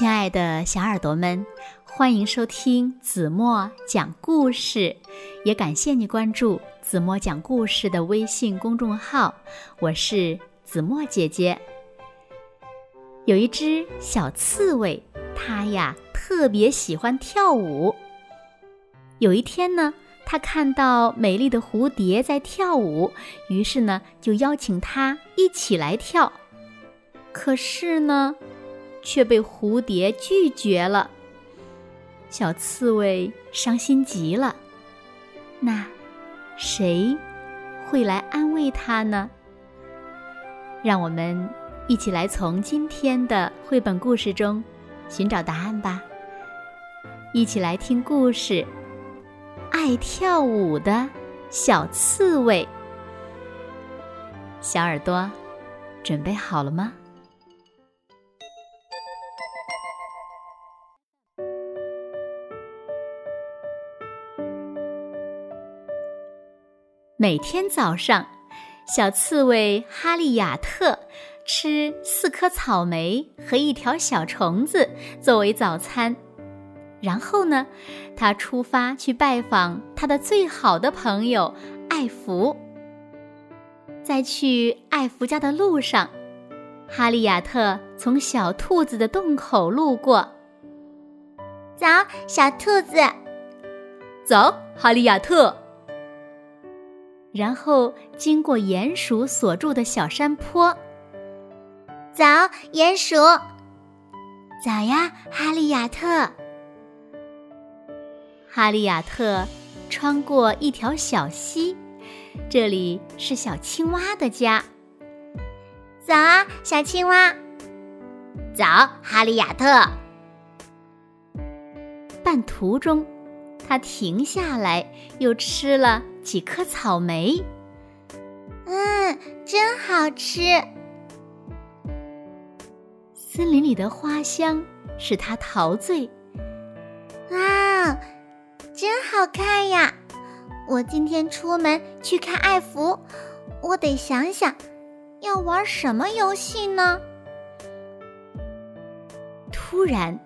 亲爱的小耳朵们，欢迎收听子墨讲故事，也感谢你关注子墨讲故事的微信公众号。我是子墨姐姐。有一只小刺猬，它呀特别喜欢跳舞。有一天呢，它看到美丽的蝴蝶在跳舞，于是呢就邀请它一起来跳。可是呢。却被蝴蝶拒绝了。小刺猬伤心极了。那谁会来安慰它呢？让我们一起来从今天的绘本故事中寻找答案吧。一起来听故事：爱跳舞的小刺猬。小耳朵，准备好了吗？每天早上，小刺猬哈利亚特吃四颗草莓和一条小虫子作为早餐。然后呢，他出发去拜访他的最好的朋友艾弗。在去艾弗家的路上，哈利亚特从小兔子的洞口路过。早，小兔子。早，哈利亚特。然后经过鼹鼠所住的小山坡。早，鼹鼠。早呀，哈利亚特。哈利亚特穿过一条小溪，这里是小青蛙的家。早啊，小青蛙。早，哈利亚特。半途中，他停下来，又吃了。几颗草莓，嗯，真好吃。森林里的花香使他陶醉。哇，真好看呀！我今天出门去看艾弗，我得想想要玩什么游戏呢？突然。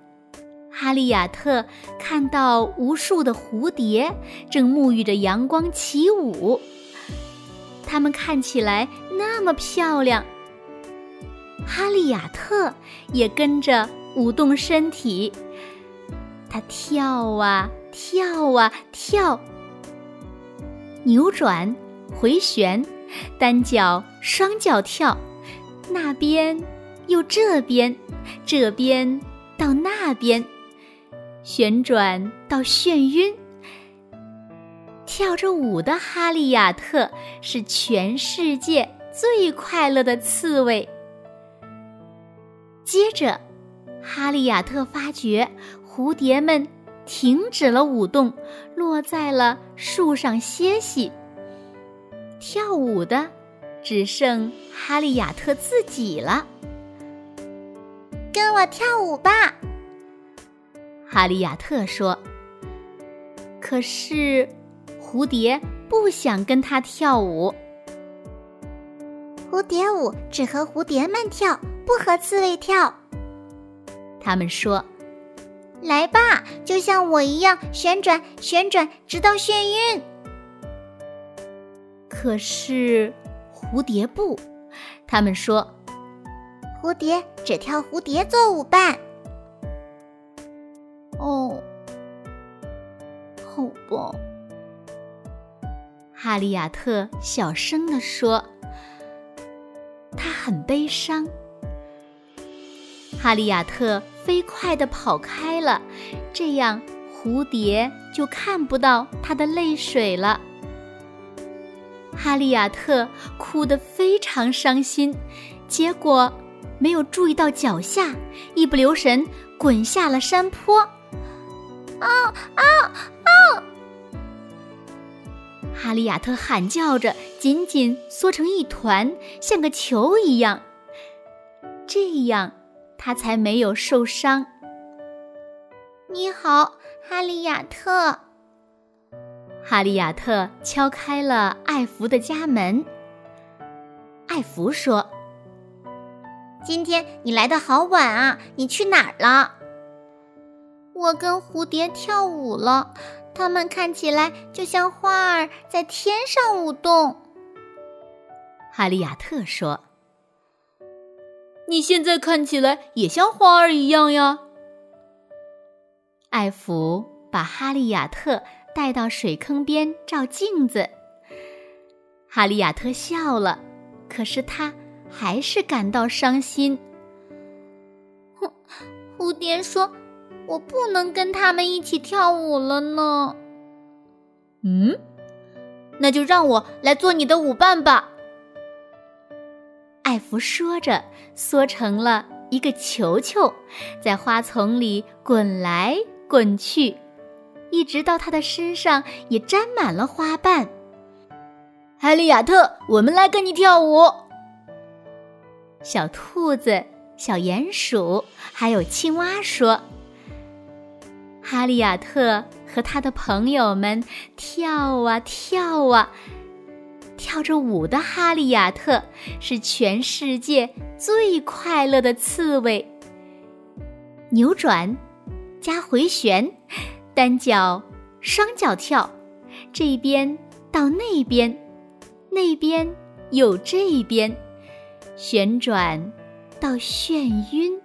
哈利亚特看到无数的蝴蝶正沐浴着阳光起舞，它们看起来那么漂亮。哈利亚特也跟着舞动身体，他跳啊跳啊跳，扭转、回旋、单脚、双脚跳，那边又这边，这边到那边。旋转到眩晕，跳着舞的哈利亚特是全世界最快乐的刺猬。接着，哈利亚特发觉蝴蝶们停止了舞动，落在了树上歇息。跳舞的只剩哈利亚特自己了。跟我跳舞吧！哈利亚特说：“可是，蝴蝶不想跟他跳舞。蝴蝶舞只和蝴蝶们跳，不和刺猬跳。”他们说：“来吧，就像我一样旋转旋转，直到眩晕。”可是，蝴蝶不，他们说：“蝴蝶只跳蝴蝶做舞伴。”哦，好吧，哈利亚特小声地说：“他很悲伤。”哈利亚特飞快地跑开了，这样蝴蝶就看不到他的泪水了。哈利亚特哭得非常伤心，结果没有注意到脚下，一不留神滚下了山坡。啊啊啊！哈利亚特喊叫着，紧紧缩成一团，像个球一样。这样，他才没有受伤。你好，哈利亚特。哈利亚特敲开了艾弗的家门。艾弗说：“今天你来的好晚啊，你去哪儿了？”我跟蝴蝶跳舞了，它们看起来就像花儿在天上舞动。哈利亚特说：“你现在看起来也像花儿一样呀。”艾弗把哈利亚特带到水坑边照镜子。哈利亚特笑了，可是他还是感到伤心。哼，蝴蝶说：“我不能跟他们一起跳舞了呢。”嗯，那就让我来做你的舞伴吧。艾弗说着，缩成了一个球球，在花丛里滚来滚去，一直到他的身上也沾满了花瓣。艾利亚特，我们来跟你跳舞。小兔子、小鼹鼠还有青蛙说：“哈利亚特和他的朋友们跳啊跳啊，跳着舞的哈利亚特是全世界最快乐的刺猬。扭转，加回旋，单脚、双脚跳，这边到那边。”那边有这边，旋转到眩晕。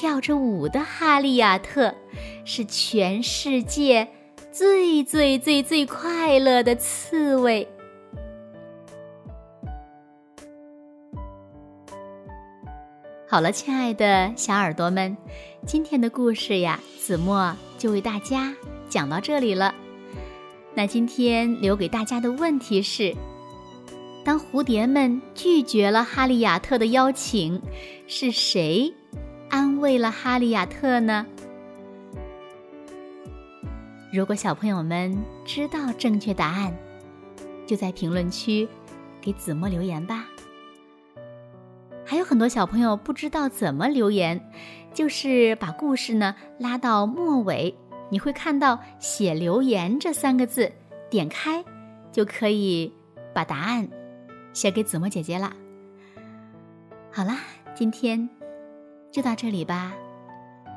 跳着舞的哈利亚特是全世界最最最最快乐的刺猬。好了，亲爱的小耳朵们，今天的故事呀，子墨就为大家讲到这里了。那今天留给大家的问题是：当蝴蝶们拒绝了哈利亚特的邀请，是谁安慰了哈利亚特呢？如果小朋友们知道正确答案，就在评论区给子墨留言吧。还有很多小朋友不知道怎么留言，就是把故事呢拉到末尾。你会看到“写留言”这三个字，点开就可以把答案写给子墨姐姐了。好啦，今天就到这里吧，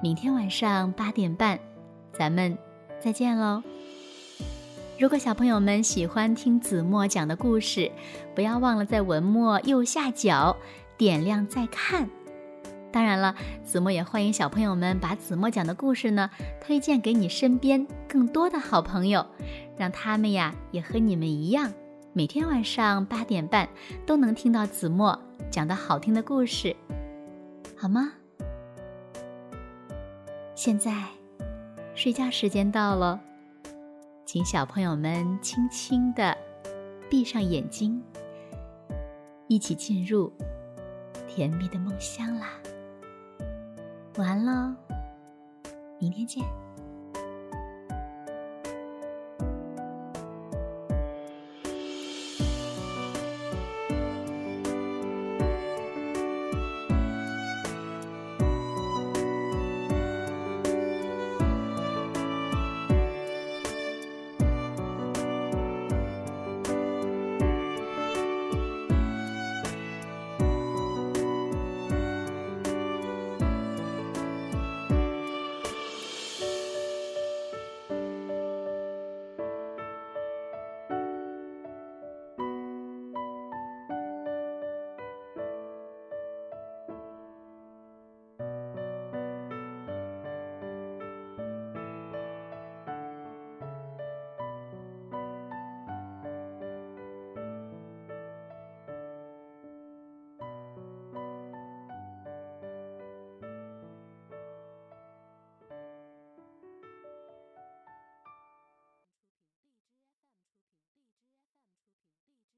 明天晚上八点半，咱们再见喽。如果小朋友们喜欢听子墨讲的故事，不要忘了在文末右下角点亮再看。当然了，子墨也欢迎小朋友们把子墨讲的故事呢推荐给你身边更多的好朋友，让他们呀也和你们一样，每天晚上八点半都能听到子墨讲的好听的故事，好吗？现在睡觉时间到了，请小朋友们轻轻的闭上眼睛，一起进入甜蜜的梦乡啦。晚安喽，明天见。